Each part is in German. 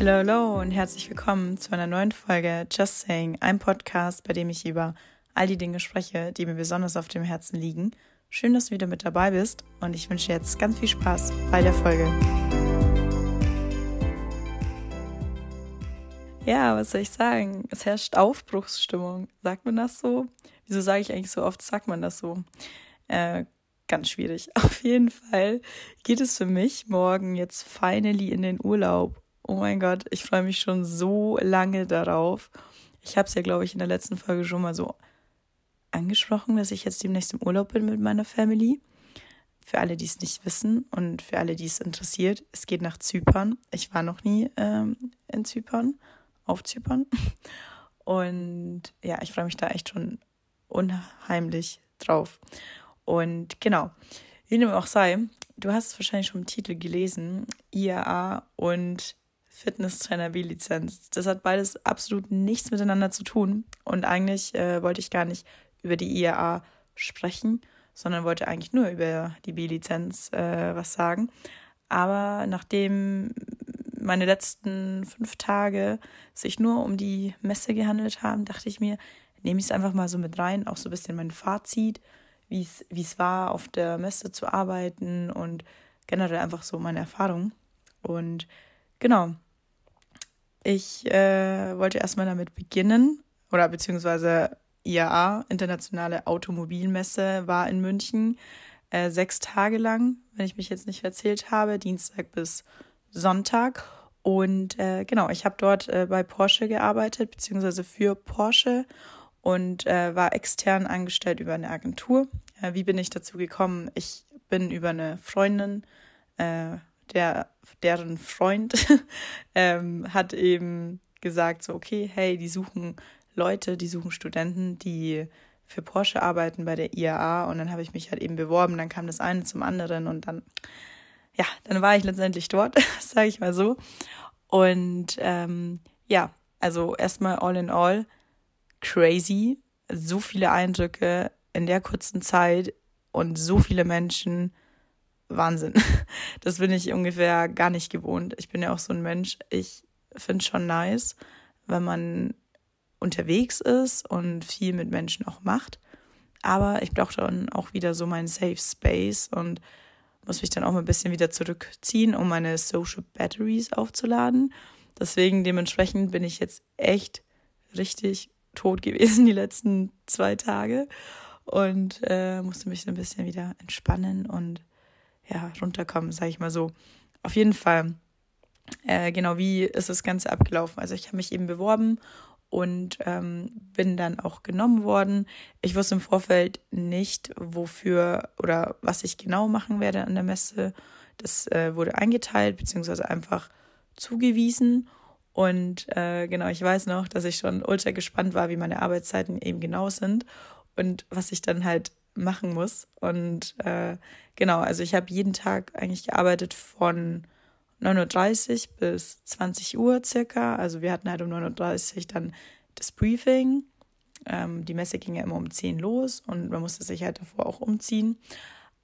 Hallo, hallo und herzlich willkommen zu einer neuen Folge Just Saying, ein Podcast, bei dem ich über all die Dinge spreche, die mir besonders auf dem Herzen liegen. Schön, dass du wieder mit dabei bist und ich wünsche jetzt ganz viel Spaß bei der Folge. Ja, was soll ich sagen? Es herrscht Aufbruchsstimmung. Sagt man das so? Wieso sage ich eigentlich so oft, sagt man das so? Äh, ganz schwierig. Auf jeden Fall geht es für mich morgen jetzt finally in den Urlaub. Oh mein Gott, ich freue mich schon so lange darauf. Ich habe es ja, glaube ich, in der letzten Folge schon mal so angesprochen, dass ich jetzt demnächst im Urlaub bin mit meiner Family. Für alle, die es nicht wissen und für alle, die es interessiert, es geht nach Zypern. Ich war noch nie ähm, in Zypern, auf Zypern. Und ja, ich freue mich da echt schon unheimlich drauf. Und genau, wie dem auch sei, du hast es wahrscheinlich schon im Titel gelesen, IAA und Fitnesstrainer B-Lizenz. Das hat beides absolut nichts miteinander zu tun. Und eigentlich äh, wollte ich gar nicht über die IAA sprechen, sondern wollte eigentlich nur über die B-Lizenz äh, was sagen. Aber nachdem meine letzten fünf Tage sich nur um die Messe gehandelt haben, dachte ich mir, nehme ich es einfach mal so mit rein, auch so ein bisschen mein Fazit, wie es war, auf der Messe zu arbeiten und generell einfach so meine Erfahrung. Und genau, ich äh, wollte erstmal damit beginnen, oder beziehungsweise IAA, Internationale Automobilmesse, war in München äh, sechs Tage lang, wenn ich mich jetzt nicht erzählt habe, Dienstag bis Sonntag. Und äh, genau, ich habe dort äh, bei Porsche gearbeitet, beziehungsweise für Porsche und äh, war extern angestellt über eine Agentur. Äh, wie bin ich dazu gekommen? Ich bin über eine Freundin, äh, der, deren Freund ähm, hat eben gesagt, so, okay, hey, die suchen Leute, die suchen Studenten, die für Porsche arbeiten bei der IAA und dann habe ich mich halt eben beworben, dann kam das eine zum anderen und dann, ja, dann war ich letztendlich dort, sage ich mal so. Und ähm, ja, also erstmal all in all crazy, so viele Eindrücke in der kurzen Zeit und so viele Menschen, Wahnsinn. Das bin ich ungefähr gar nicht gewohnt. Ich bin ja auch so ein Mensch, ich finde schon nice, wenn man unterwegs ist und viel mit Menschen auch macht. Aber ich brauche dann auch wieder so meinen Safe Space und muss mich dann auch mal ein bisschen wieder zurückziehen, um meine Social Batteries aufzuladen. Deswegen dementsprechend bin ich jetzt echt richtig tot gewesen die letzten zwei Tage und äh, musste mich ein bisschen wieder entspannen und ja, runterkommen, sage ich mal so. Auf jeden Fall, äh, genau, wie ist das Ganze abgelaufen? Also ich habe mich eben beworben und ähm, bin dann auch genommen worden. Ich wusste im Vorfeld nicht, wofür oder was ich genau machen werde an der Messe. Das äh, wurde eingeteilt, beziehungsweise einfach zugewiesen. Und äh, genau, ich weiß noch, dass ich schon ultra gespannt war, wie meine Arbeitszeiten eben genau sind und was ich dann halt machen muss. Und äh, genau, also ich habe jeden Tag eigentlich gearbeitet von 9.30 Uhr bis 20 Uhr circa. Also wir hatten halt um 9.30 Uhr dann das Briefing. Ähm, die Messe ging ja immer um 10 los und man musste sich halt davor auch umziehen.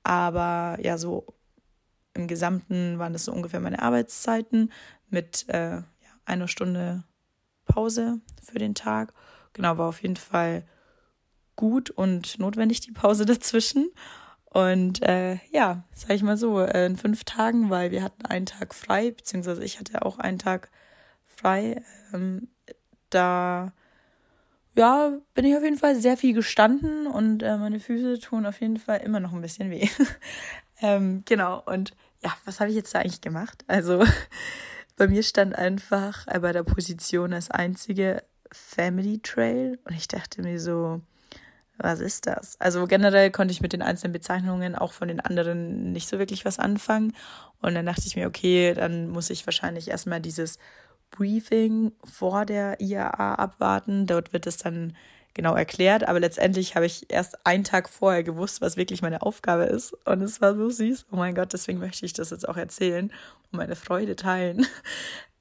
Aber ja, so im Gesamten waren das so ungefähr meine Arbeitszeiten mit äh, ja, einer Stunde Pause für den Tag. Genau, war auf jeden Fall gut und notwendig die Pause dazwischen. Und äh, ja, sag ich mal so, äh, in fünf Tagen, weil wir hatten einen Tag frei, beziehungsweise ich hatte auch einen Tag frei. Ähm, da ja, bin ich auf jeden Fall sehr viel gestanden und äh, meine Füße tun auf jeden Fall immer noch ein bisschen weh. ähm, genau, und ja, was habe ich jetzt da eigentlich gemacht? Also bei mir stand einfach äh, bei der Position als einzige Family Trail und ich dachte mir so, was ist das? Also generell konnte ich mit den einzelnen Bezeichnungen auch von den anderen nicht so wirklich was anfangen. Und dann dachte ich mir, okay, dann muss ich wahrscheinlich erstmal dieses Briefing vor der IAA abwarten. Dort wird es dann genau erklärt. Aber letztendlich habe ich erst einen Tag vorher gewusst, was wirklich meine Aufgabe ist. Und es war so süß. Oh mein Gott, deswegen möchte ich das jetzt auch erzählen und meine Freude teilen.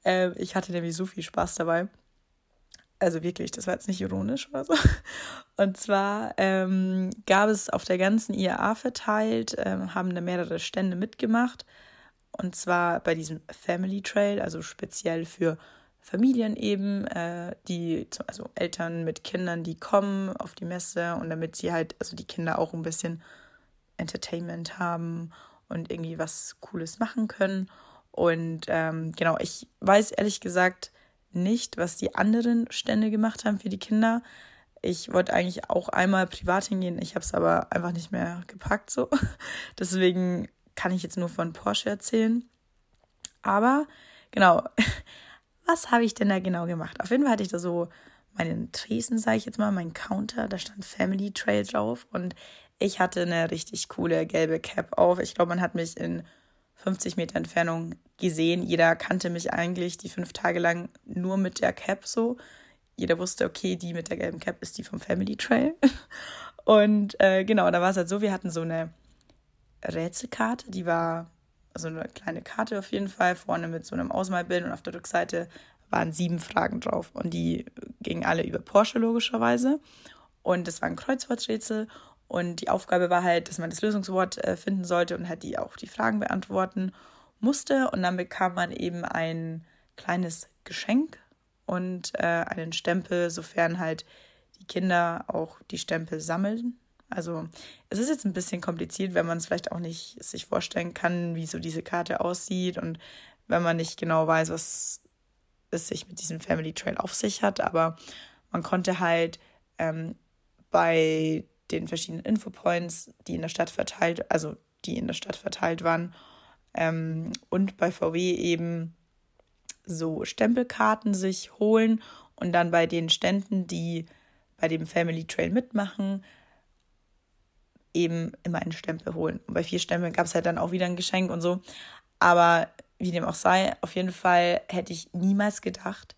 Äh, ich hatte nämlich so viel Spaß dabei also wirklich, das war jetzt nicht ironisch oder so. Und zwar ähm, gab es auf der ganzen IAA verteilt, ähm, haben da mehrere Stände mitgemacht. Und zwar bei diesem Family Trail, also speziell für Familien eben, äh, die, also Eltern mit Kindern, die kommen auf die Messe und damit sie halt, also die Kinder auch ein bisschen Entertainment haben und irgendwie was Cooles machen können. Und ähm, genau, ich weiß ehrlich gesagt nicht, was die anderen Stände gemacht haben für die Kinder. Ich wollte eigentlich auch einmal privat hingehen, ich habe es aber einfach nicht mehr gepackt so. Deswegen kann ich jetzt nur von Porsche erzählen. Aber genau, was habe ich denn da genau gemacht? Auf jeden Fall hatte ich da so meinen Tresen, sage ich jetzt mal, meinen Counter, da stand Family Trail drauf und ich hatte eine richtig coole gelbe Cap auf. Ich glaube, man hat mich in 50 Meter Entfernung gesehen. Jeder kannte mich eigentlich die fünf Tage lang nur mit der Cap so. Jeder wusste, okay, die mit der gelben Cap ist die vom Family Trail. Und äh, genau, da war es halt so, wir hatten so eine Rätselkarte, die war also eine kleine Karte auf jeden Fall, vorne mit so einem Ausmalbild und auf der Rückseite waren sieben Fragen drauf und die gingen alle über Porsche logischerweise. Und das war ein Kreuzworträtsel und die Aufgabe war halt, dass man das Lösungswort äh, finden sollte und halt die auch die Fragen beantworten musste. Und dann bekam man eben ein kleines Geschenk und äh, einen Stempel, sofern halt die Kinder auch die Stempel sammeln. Also es ist jetzt ein bisschen kompliziert, wenn man es vielleicht auch nicht sich vorstellen kann, wie so diese Karte aussieht und wenn man nicht genau weiß, was es sich mit diesem Family Trail auf sich hat. Aber man konnte halt ähm, bei den verschiedenen Infopoints, die in der Stadt verteilt, also die in der Stadt verteilt waren, ähm, und bei VW eben so Stempelkarten sich holen und dann bei den Ständen, die bei dem Family Trail mitmachen, eben immer einen Stempel holen. Und bei vier Stempeln gab es halt dann auch wieder ein Geschenk und so. Aber wie dem auch sei, auf jeden Fall hätte ich niemals gedacht,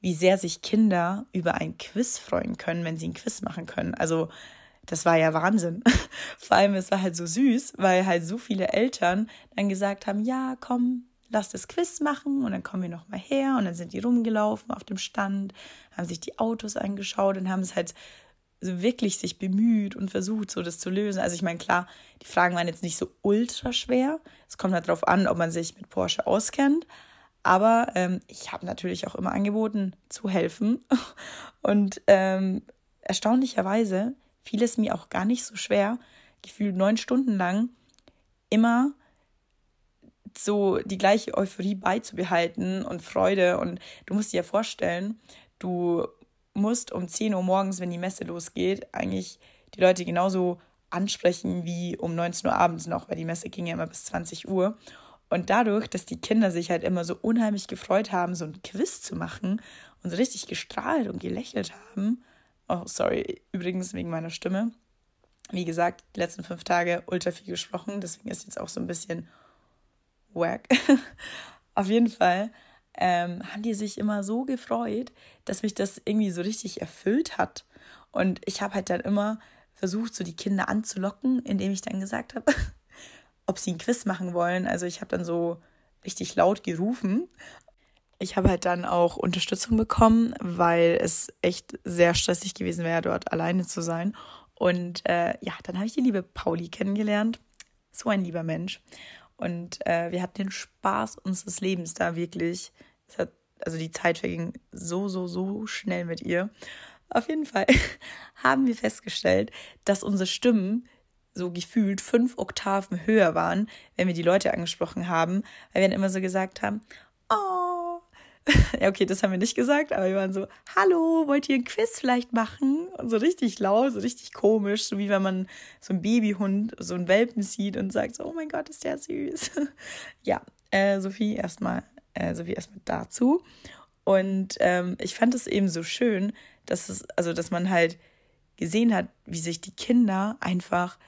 wie sehr sich Kinder über ein Quiz freuen können, wenn sie ein Quiz machen können. Also das war ja Wahnsinn. Vor allem, es war halt so süß, weil halt so viele Eltern dann gesagt haben, ja, komm, lass das Quiz machen und dann kommen wir noch mal her und dann sind die rumgelaufen auf dem Stand, haben sich die Autos angeschaut und haben es halt so wirklich sich bemüht und versucht, so das zu lösen. Also ich meine, klar, die Fragen waren jetzt nicht so ultra schwer. Es kommt halt darauf an, ob man sich mit Porsche auskennt. Aber ähm, ich habe natürlich auch immer angeboten, zu helfen. Und ähm, erstaunlicherweise fiel es mir auch gar nicht so schwer, gefühlt neun Stunden lang immer so die gleiche Euphorie beizubehalten und Freude. Und du musst dir ja vorstellen, du musst um 10 Uhr morgens, wenn die Messe losgeht, eigentlich die Leute genauso ansprechen wie um 19 Uhr abends noch, weil die Messe ging ja immer bis 20 Uhr. Und dadurch, dass die Kinder sich halt immer so unheimlich gefreut haben, so ein Quiz zu machen und so richtig gestrahlt und gelächelt haben, Oh, sorry, übrigens wegen meiner Stimme. Wie gesagt, die letzten fünf Tage ultra viel gesprochen, deswegen ist jetzt auch so ein bisschen wack. Auf jeden Fall ähm, haben die sich immer so gefreut, dass mich das irgendwie so richtig erfüllt hat. Und ich habe halt dann immer versucht, so die Kinder anzulocken, indem ich dann gesagt habe, ob sie ein Quiz machen wollen. Also ich habe dann so richtig laut gerufen ich habe halt dann auch Unterstützung bekommen, weil es echt sehr stressig gewesen wäre, dort alleine zu sein. Und äh, ja, dann habe ich die liebe Pauli kennengelernt. So ein lieber Mensch. Und äh, wir hatten den Spaß unseres Lebens da wirklich. Hat, also die Zeit verging so, so, so schnell mit ihr. Auf jeden Fall haben wir festgestellt, dass unsere Stimmen so gefühlt fünf Oktaven höher waren, wenn wir die Leute angesprochen haben, weil wir dann immer so gesagt haben, oh, ja, okay, das haben wir nicht gesagt, aber wir waren so, hallo, wollt ihr ein Quiz vielleicht machen? Und so richtig laut, so richtig komisch, so wie wenn man so einen Babyhund, so einen Welpen sieht und sagt so, oh mein Gott, ist der süß. ja, äh, Sophie erstmal, äh, Sophie erstmal dazu. Und ähm, ich fand es eben so schön, dass es, also dass man halt gesehen hat, wie sich die Kinder einfach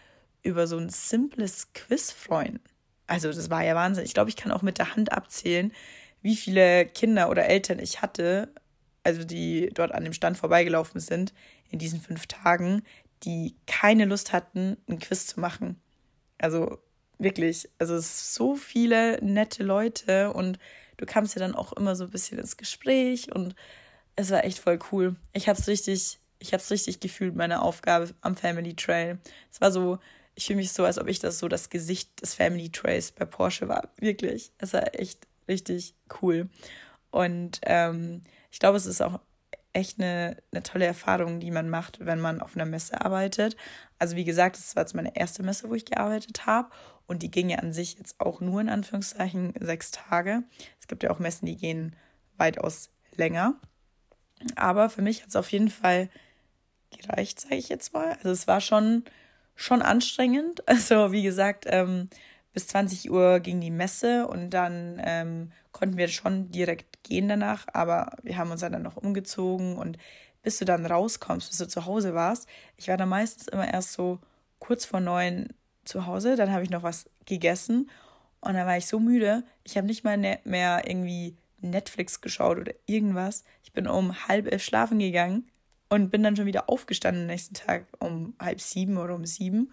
über so ein simples Quiz freuen. Also das war ja Wahnsinn. Ich glaube, ich kann auch mit der Hand abzählen, wie viele Kinder oder Eltern ich hatte, also die dort an dem Stand vorbeigelaufen sind in diesen fünf Tagen, die keine Lust hatten, ein Quiz zu machen. Also wirklich, also es sind so viele nette Leute und du kamst ja dann auch immer so ein bisschen ins Gespräch und es war echt voll cool. Ich habe es richtig, ich habe es richtig gefühlt, meine Aufgabe am Family Trail. Es war so ich fühle mich so, als ob ich das so das Gesicht des Family Trace bei Porsche war. Wirklich. Es war echt richtig cool. Und ähm, ich glaube, es ist auch echt eine, eine tolle Erfahrung, die man macht, wenn man auf einer Messe arbeitet. Also wie gesagt, das war jetzt meine erste Messe, wo ich gearbeitet habe. Und die ging ja an sich jetzt auch nur in Anführungszeichen sechs Tage. Es gibt ja auch Messen, die gehen weitaus länger. Aber für mich hat es auf jeden Fall gereicht, sage ich jetzt mal. Also es war schon, schon anstrengend. Also wie gesagt, ähm, bis 20 Uhr ging die Messe und dann ähm, konnten wir schon direkt gehen danach, aber wir haben uns dann noch umgezogen und bis du dann rauskommst, bis du zu Hause warst, ich war dann meistens immer erst so kurz vor neun zu Hause, dann habe ich noch was gegessen und dann war ich so müde, ich habe nicht mal ne-, mehr irgendwie Netflix geschaut oder irgendwas. Ich bin um halb elf schlafen gegangen und bin dann schon wieder aufgestanden am nächsten Tag um halb sieben oder um sieben.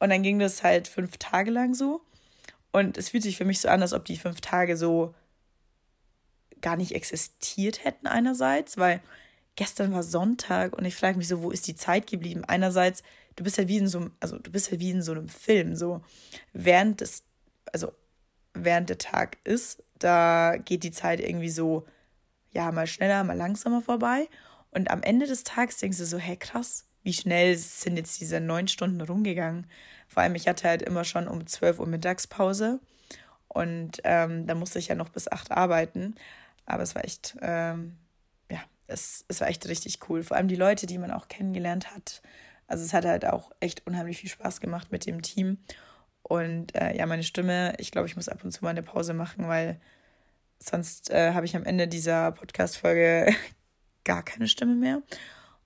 Und dann ging das halt fünf Tage lang so. Und es fühlt sich für mich so an, als ob die fünf Tage so gar nicht existiert hätten einerseits, weil gestern war Sonntag und ich frage mich so, wo ist die Zeit geblieben? Einerseits, du bist ja wie in so einem, also du bist ja wie in so einem Film, so während des, also während der Tag ist, da geht die Zeit irgendwie so, ja, mal schneller, mal langsamer vorbei. Und am Ende des Tages denkst du so, hey krass, wie schnell sind jetzt diese neun Stunden rumgegangen. Vor allem, ich hatte halt immer schon um 12 Uhr Mittagspause und ähm, da musste ich ja noch bis acht arbeiten. Aber es war echt, ähm, ja, es, es war echt richtig cool. Vor allem die Leute, die man auch kennengelernt hat. Also es hat halt auch echt unheimlich viel Spaß gemacht mit dem Team. Und äh, ja, meine Stimme, ich glaube, ich muss ab und zu mal eine Pause machen, weil sonst äh, habe ich am Ende dieser Podcast-Folge gar keine Stimme mehr.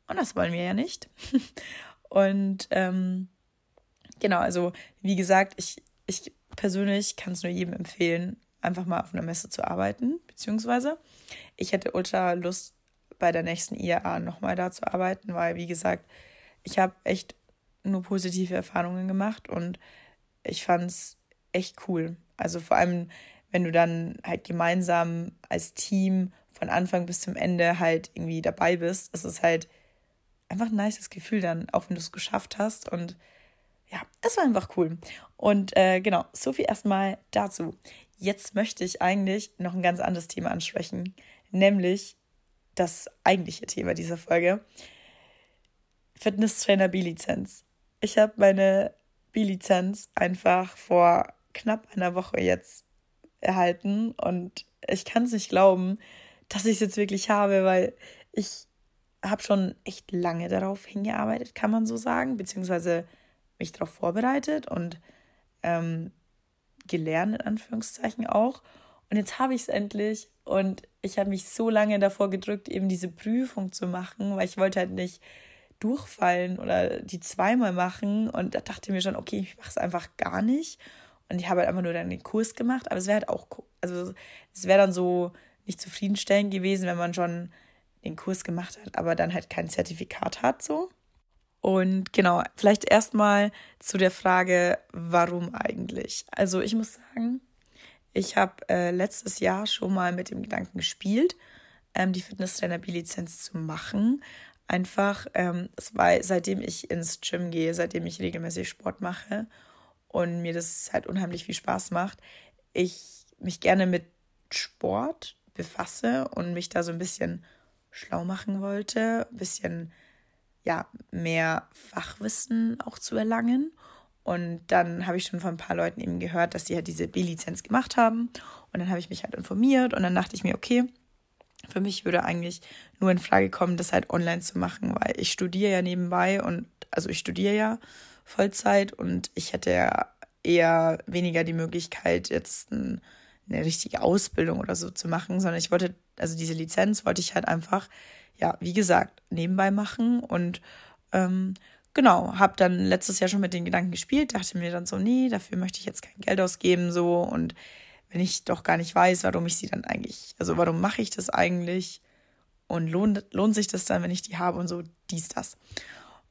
Und das wollen wir ja nicht. Und ähm, genau, also wie gesagt, ich, ich persönlich kann es nur jedem empfehlen, einfach mal auf einer Messe zu arbeiten. Beziehungsweise ich hätte ultra Lust, bei der nächsten IAA nochmal da zu arbeiten, weil, wie gesagt, ich habe echt nur positive Erfahrungen gemacht und ich fand es echt cool. Also vor allem, wenn du dann halt gemeinsam als Team von Anfang bis zum Ende halt irgendwie dabei bist, ist es halt einfach ein nices Gefühl dann, auch wenn du es geschafft hast. Und ja, es war einfach cool. Und äh, genau, so viel erstmal dazu. Jetzt möchte ich eigentlich noch ein ganz anderes Thema ansprechen, nämlich das eigentliche Thema dieser Folge. Fitnesstrainer B-Lizenz. Ich habe meine B-Lizenz einfach vor knapp einer Woche jetzt erhalten und ich kann es nicht glauben, dass ich es jetzt wirklich habe, weil ich habe schon echt lange darauf hingearbeitet, kann man so sagen, beziehungsweise mich darauf vorbereitet und ähm, gelernt, in Anführungszeichen auch. Und jetzt habe ich es endlich und ich habe mich so lange davor gedrückt, eben diese Prüfung zu machen, weil ich wollte halt nicht durchfallen oder die zweimal machen. Und da dachte ich mir schon, okay, ich mache es einfach gar nicht. Und ich habe halt einfach nur dann den Kurs gemacht. Aber es wäre halt auch, also es wäre dann so nicht zufriedenstellend gewesen, wenn man schon den Kurs gemacht hat, aber dann halt kein Zertifikat hat, so. Und genau, vielleicht erstmal zu der Frage, warum eigentlich? Also ich muss sagen, ich habe äh, letztes Jahr schon mal mit dem Gedanken gespielt, ähm, die Fitnesstrainer B-Lizenz zu machen. Einfach, ähm, es war seitdem ich ins Gym gehe, seitdem ich regelmäßig Sport mache und mir das halt unheimlich viel Spaß macht, ich mich gerne mit Sport befasse und mich da so ein bisschen schlau machen wollte, ein bisschen ja, mehr Fachwissen auch zu erlangen. Und dann habe ich schon von ein paar Leuten eben gehört, dass sie halt diese B-Lizenz gemacht haben. Und dann habe ich mich halt informiert und dann dachte ich mir, okay, für mich würde eigentlich nur in Frage kommen, das halt online zu machen, weil ich studiere ja nebenbei und also ich studiere ja Vollzeit und ich hätte ja eher weniger die Möglichkeit, jetzt ein, eine richtige Ausbildung oder so zu machen, sondern ich wollte, also diese Lizenz wollte ich halt einfach ja, wie gesagt, nebenbei machen und ähm, genau, habe dann letztes Jahr schon mit den Gedanken gespielt, dachte mir dann so, nee, dafür möchte ich jetzt kein Geld ausgeben so und wenn ich doch gar nicht weiß, warum ich sie dann eigentlich, also warum mache ich das eigentlich und lohnt, lohnt sich das dann, wenn ich die habe und so, dies, das.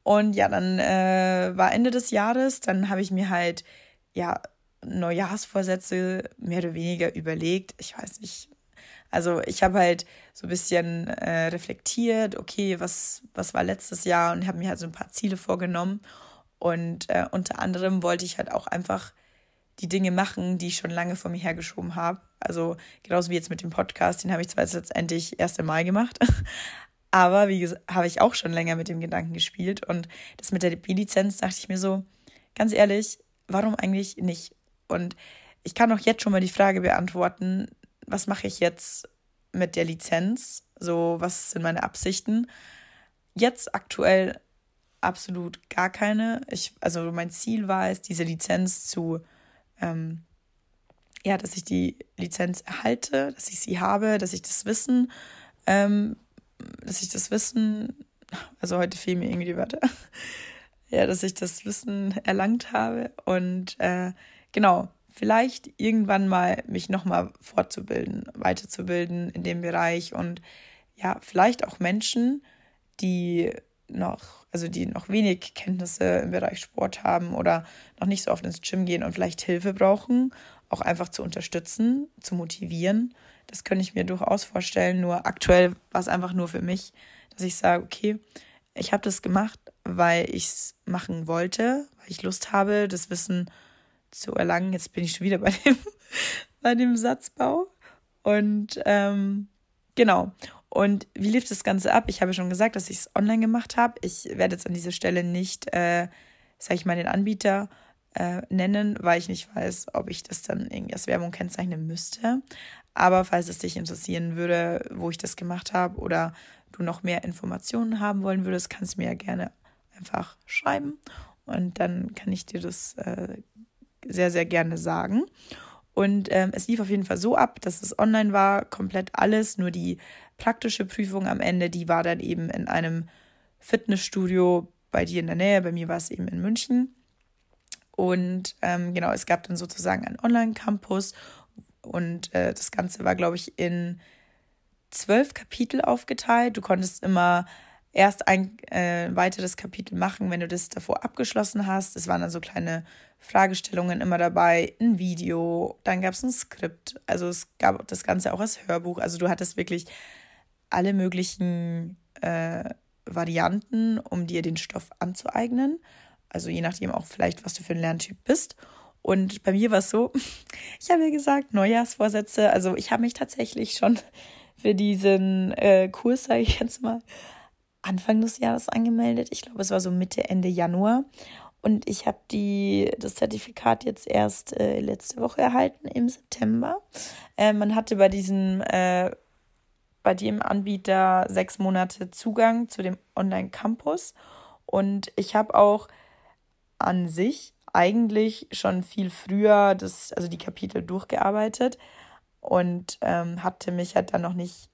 Und ja, dann äh, war Ende des Jahres, dann habe ich mir halt, ja, Neujahrsvorsätze mehr oder weniger überlegt. Ich weiß nicht, also ich habe halt so ein bisschen äh, reflektiert, okay, was, was war letztes Jahr und habe mir halt so ein paar Ziele vorgenommen. Und äh, unter anderem wollte ich halt auch einfach die Dinge machen, die ich schon lange vor mir hergeschoben habe. Also genauso wie jetzt mit dem Podcast, den habe ich zwar jetzt letztendlich erst im Mai gemacht, aber wie gesagt, habe ich auch schon länger mit dem Gedanken gespielt. Und das mit der B-Lizenz dachte ich mir so, ganz ehrlich, warum eigentlich nicht? Und ich kann auch jetzt schon mal die Frage beantworten, was mache ich jetzt mit der Lizenz? So, was sind meine Absichten? Jetzt aktuell absolut gar keine. Ich, also mein Ziel war es, diese Lizenz zu, ähm, ja, dass ich die Lizenz erhalte, dass ich sie habe, dass ich das Wissen, ähm, dass ich das Wissen, also heute fehlen mir irgendwie die Wörter, ja, dass ich das Wissen erlangt habe und äh, genau, vielleicht irgendwann mal mich nochmal fortzubilden, weiterzubilden in dem Bereich und ja, vielleicht auch Menschen, die noch, also die noch wenig Kenntnisse im Bereich Sport haben oder noch nicht so oft ins Gym gehen und vielleicht Hilfe brauchen, auch einfach zu unterstützen, zu motivieren. Das könnte ich mir durchaus vorstellen. Nur aktuell war es einfach nur für mich, dass ich sage, okay, ich habe das gemacht, weil ich es machen wollte, weil ich Lust habe, das Wissen zu erlangen. Jetzt bin ich schon wieder bei dem, bei dem Satzbau. Und ähm, genau. Und wie lief das Ganze ab? Ich habe schon gesagt, dass ich es online gemacht habe. Ich werde jetzt an dieser Stelle nicht, äh, sage ich mal, den Anbieter äh, nennen, weil ich nicht weiß, ob ich das dann irgendwie als Werbung kennzeichnen müsste. Aber falls es dich interessieren würde, wo ich das gemacht habe oder du noch mehr Informationen haben wollen würdest, kannst du mir ja gerne einfach schreiben und dann kann ich dir das äh, sehr, sehr gerne sagen. Und ähm, es lief auf jeden Fall so ab, dass es online war, komplett alles, nur die praktische Prüfung am Ende, die war dann eben in einem Fitnessstudio bei dir in der Nähe, bei mir war es eben in München. Und ähm, genau, es gab dann sozusagen einen Online-Campus und äh, das Ganze war, glaube ich, in zwölf Kapitel aufgeteilt. Du konntest immer erst ein äh, weiteres Kapitel machen, wenn du das davor abgeschlossen hast. Es waren dann so kleine Fragestellungen immer dabei, ein Video, dann gab es ein Skript. Also es gab das Ganze auch als Hörbuch. Also du hattest wirklich alle möglichen äh, Varianten, um dir den Stoff anzueignen. Also je nachdem auch vielleicht, was du für ein Lerntyp bist. Und bei mir war es so, ich habe ja gesagt, Neujahrsvorsätze. Also ich habe mich tatsächlich schon für diesen äh, Kurs, sage ich jetzt mal, Anfang des Jahres angemeldet. Ich glaube, es war so Mitte, Ende Januar. Und ich habe das Zertifikat jetzt erst äh, letzte Woche erhalten im September. Äh, man hatte bei diesem äh, bei dem Anbieter sechs Monate Zugang zu dem Online-Campus. Und ich habe auch an sich eigentlich schon viel früher das, also die Kapitel durchgearbeitet und ähm, hatte mich halt dann noch nicht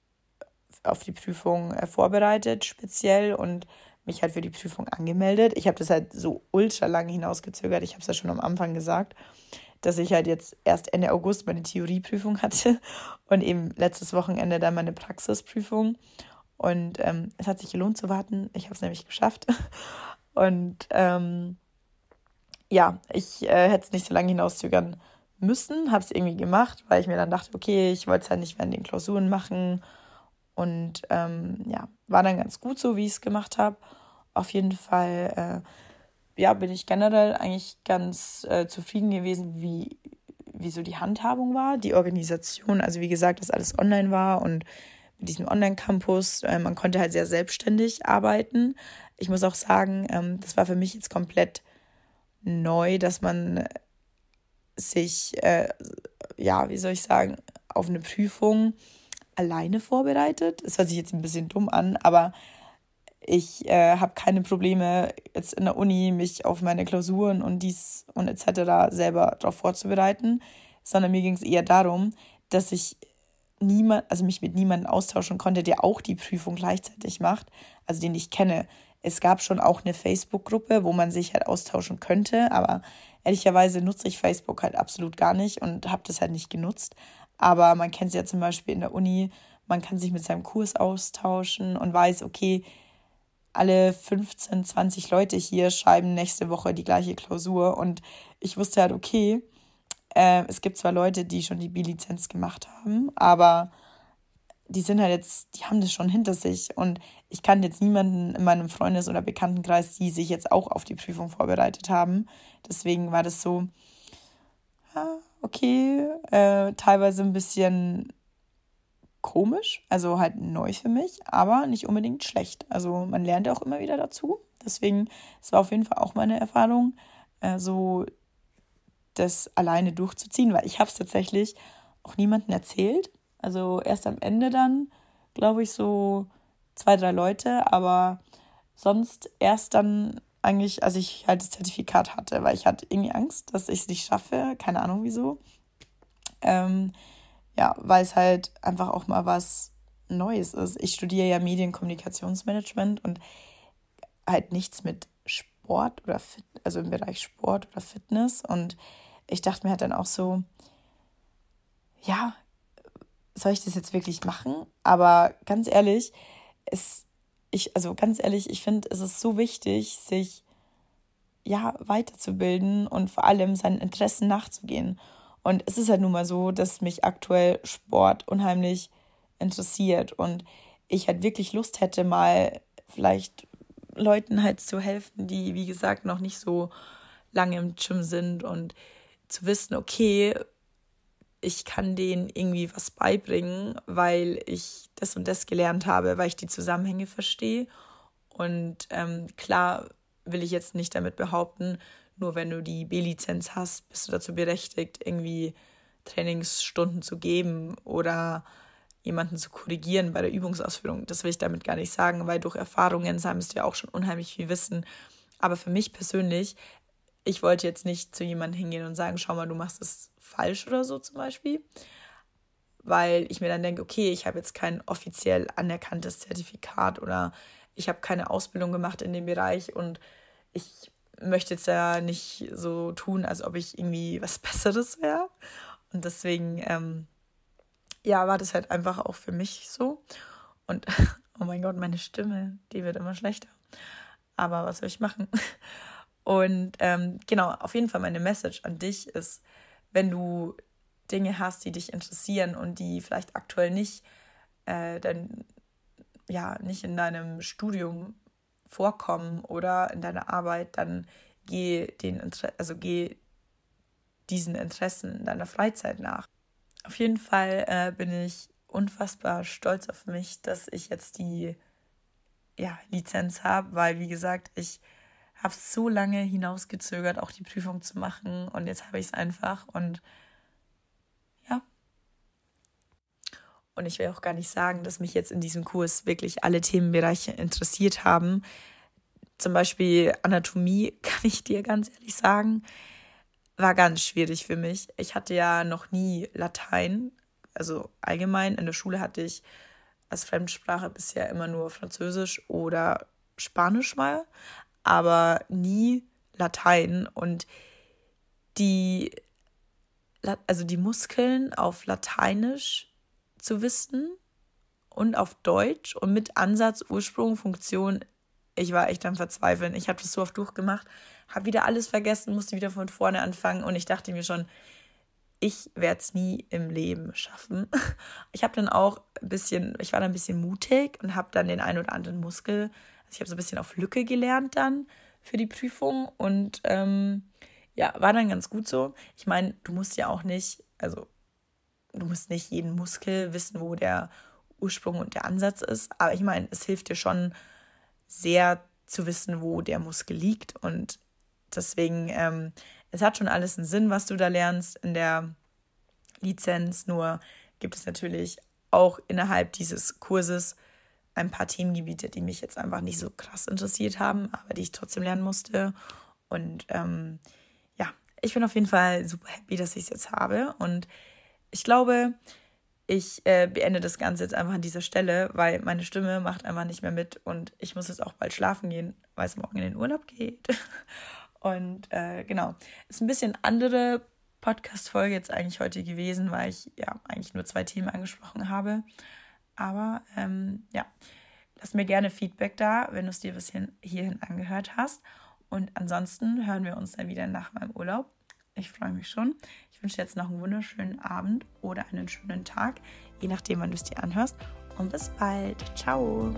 auf die Prüfung äh, vorbereitet, speziell und mich halt für die Prüfung angemeldet. Ich habe das halt so ultra lange hinausgezögert. Ich habe es ja schon am Anfang gesagt, dass ich halt jetzt erst Ende August meine Theorieprüfung hatte und eben letztes Wochenende dann meine Praxisprüfung. Und ähm, es hat sich gelohnt zu warten. Ich habe es nämlich geschafft. Und ähm, ja, ich äh, hätte es nicht so lange hinauszögern müssen, habe es irgendwie gemacht, weil ich mir dann dachte, okay, ich wollte es halt nicht während den Klausuren machen und ähm, ja, war dann ganz gut so, wie ich es gemacht habe. Auf jeden Fall, äh, ja, bin ich generell eigentlich ganz äh, zufrieden gewesen, wie, wie so die Handhabung war, die Organisation. Also wie gesagt, dass alles online war und mit diesem Online-Campus, äh, man konnte halt sehr selbstständig arbeiten. Ich muss auch sagen, ähm, das war für mich jetzt komplett neu, dass man sich, äh, ja, wie soll ich sagen, auf eine Prüfung alleine vorbereitet. Das hört sich jetzt ein bisschen dumm an, aber ich äh, habe keine Probleme, jetzt in der Uni mich auf meine Klausuren und dies und etc. selber darauf vorzubereiten, sondern mir ging es eher darum, dass ich niemand, also mich mit niemandem austauschen konnte, der auch die Prüfung gleichzeitig macht, also den ich kenne. Es gab schon auch eine Facebook-Gruppe, wo man sich halt austauschen könnte, aber ehrlicherweise nutze ich Facebook halt absolut gar nicht und habe das halt nicht genutzt. Aber man kennt es ja zum Beispiel in der Uni, man kann sich mit seinem Kurs austauschen und weiß, okay, alle 15, 20 Leute hier schreiben nächste Woche die gleiche Klausur. Und ich wusste halt, okay, äh, es gibt zwar Leute, die schon die B-Lizenz gemacht haben, aber die sind halt jetzt, die haben das schon hinter sich. Und ich kann jetzt niemanden in meinem Freundes- oder Bekanntenkreis, die sich jetzt auch auf die Prüfung vorbereitet haben. Deswegen war das so, okay, äh, teilweise ein bisschen komisch, also halt neu für mich, aber nicht unbedingt schlecht. Also man lernt auch immer wieder dazu. Deswegen, es war auf jeden Fall auch meine Erfahrung, äh, so das alleine durchzuziehen, weil ich habe es tatsächlich auch niemandem erzählt. Also erst am Ende dann, glaube ich, so zwei, drei Leute, aber sonst erst dann eigentlich, als ich halt das Zertifikat hatte, weil ich hatte irgendwie Angst, dass ich es nicht schaffe, keine Ahnung wieso. Ähm, ja, weil es halt einfach auch mal was Neues ist. Ich studiere ja Medienkommunikationsmanagement und halt nichts mit Sport oder Fit, also im Bereich Sport oder Fitness. Und ich dachte mir halt dann auch so, ja, soll ich das jetzt wirklich machen? Aber ganz ehrlich, es, ich, also ganz ehrlich, ich finde, es ist so wichtig, sich ja weiterzubilden und vor allem seinen Interessen nachzugehen. Und es ist halt nun mal so, dass mich aktuell Sport unheimlich interessiert und ich halt wirklich Lust hätte, mal vielleicht Leuten halt zu helfen, die, wie gesagt, noch nicht so lange im Gym sind und zu wissen, okay, ich kann denen irgendwie was beibringen, weil ich das und das gelernt habe, weil ich die Zusammenhänge verstehe. Und ähm, klar will ich jetzt nicht damit behaupten, nur wenn du die B-Lizenz hast, bist du dazu berechtigt, irgendwie Trainingsstunden zu geben oder jemanden zu korrigieren bei der Übungsausführung. Das will ich damit gar nicht sagen, weil durch Erfahrungen sammelst du ja auch schon unheimlich viel Wissen. Aber für mich persönlich, ich wollte jetzt nicht zu jemandem hingehen und sagen, schau mal, du machst es falsch oder so zum Beispiel. Weil ich mir dann denke, okay, ich habe jetzt kein offiziell anerkanntes Zertifikat oder ich habe keine Ausbildung gemacht in dem Bereich und ich möchte jetzt ja nicht so tun, als ob ich irgendwie was Besseres wäre. Und deswegen, ähm, ja, war das halt einfach auch für mich so. Und oh mein Gott, meine Stimme, die wird immer schlechter. Aber was soll ich machen? Und ähm, genau, auf jeden Fall meine Message an dich ist, wenn du Dinge hast, die dich interessieren und die vielleicht aktuell nicht, äh, dein, ja, nicht in deinem Studium vorkommen oder in deiner Arbeit, dann geh den also geh diesen Interessen in deiner Freizeit nach. Auf jeden Fall äh, bin ich unfassbar stolz auf mich, dass ich jetzt die ja, Lizenz habe, weil wie gesagt, ich habe so lange hinausgezögert, auch die Prüfung zu machen und jetzt habe ich es einfach und ja. Und ich will auch gar nicht sagen, dass mich jetzt in diesem Kurs wirklich alle Themenbereiche interessiert haben. Zum Beispiel Anatomie, kann ich dir ganz ehrlich sagen, war ganz schwierig für mich. Ich hatte ja noch nie Latein, also allgemein in der Schule hatte ich als Fremdsprache bisher immer nur Französisch oder Spanisch mal, aber nie Latein und die also die Muskeln auf Lateinisch zu wissen und auf Deutsch und mit Ansatz, Ursprung, Funktion, ich war echt am Verzweifeln. Ich habe das so oft durchgemacht, habe wieder alles vergessen, musste wieder von vorne anfangen und ich dachte mir schon, ich werde es nie im Leben schaffen. Ich habe dann auch ein bisschen, ich war dann ein bisschen mutig und habe dann den einen oder anderen Muskel, also ich habe so ein bisschen auf Lücke gelernt dann für die Prüfung und ähm, ja, war dann ganz gut so. Ich meine, du musst ja auch nicht, also du musst nicht jeden Muskel wissen, wo der Ursprung und der Ansatz ist, aber ich meine, es hilft dir schon sehr zu wissen, wo der Muskel liegt und deswegen, ähm, es hat schon alles einen Sinn, was du da lernst in der Lizenz. Nur gibt es natürlich auch innerhalb dieses Kurses ein paar Themengebiete, die mich jetzt einfach nicht so krass interessiert haben, aber die ich trotzdem lernen musste. Und ähm, ja, ich bin auf jeden Fall super happy, dass ich es jetzt habe. Und ich glaube, ich äh, beende das Ganze jetzt einfach an dieser Stelle, weil meine Stimme macht einfach nicht mehr mit und ich muss jetzt auch bald schlafen gehen, weil es morgen in den Urlaub geht. Und äh, genau, ist ein bisschen andere Podcast-Folge jetzt eigentlich heute gewesen, weil ich ja eigentlich nur zwei Themen angesprochen habe. Aber ähm, ja, lass mir gerne Feedback da, wenn du es dir bis hierhin angehört hast. Und ansonsten hören wir uns dann wieder nach meinem Urlaub. Ich freue mich schon. Ich wünsche jetzt noch einen wunderschönen Abend oder einen schönen Tag, je nachdem, wann du es dir anhörst. und bis bald. Ciao.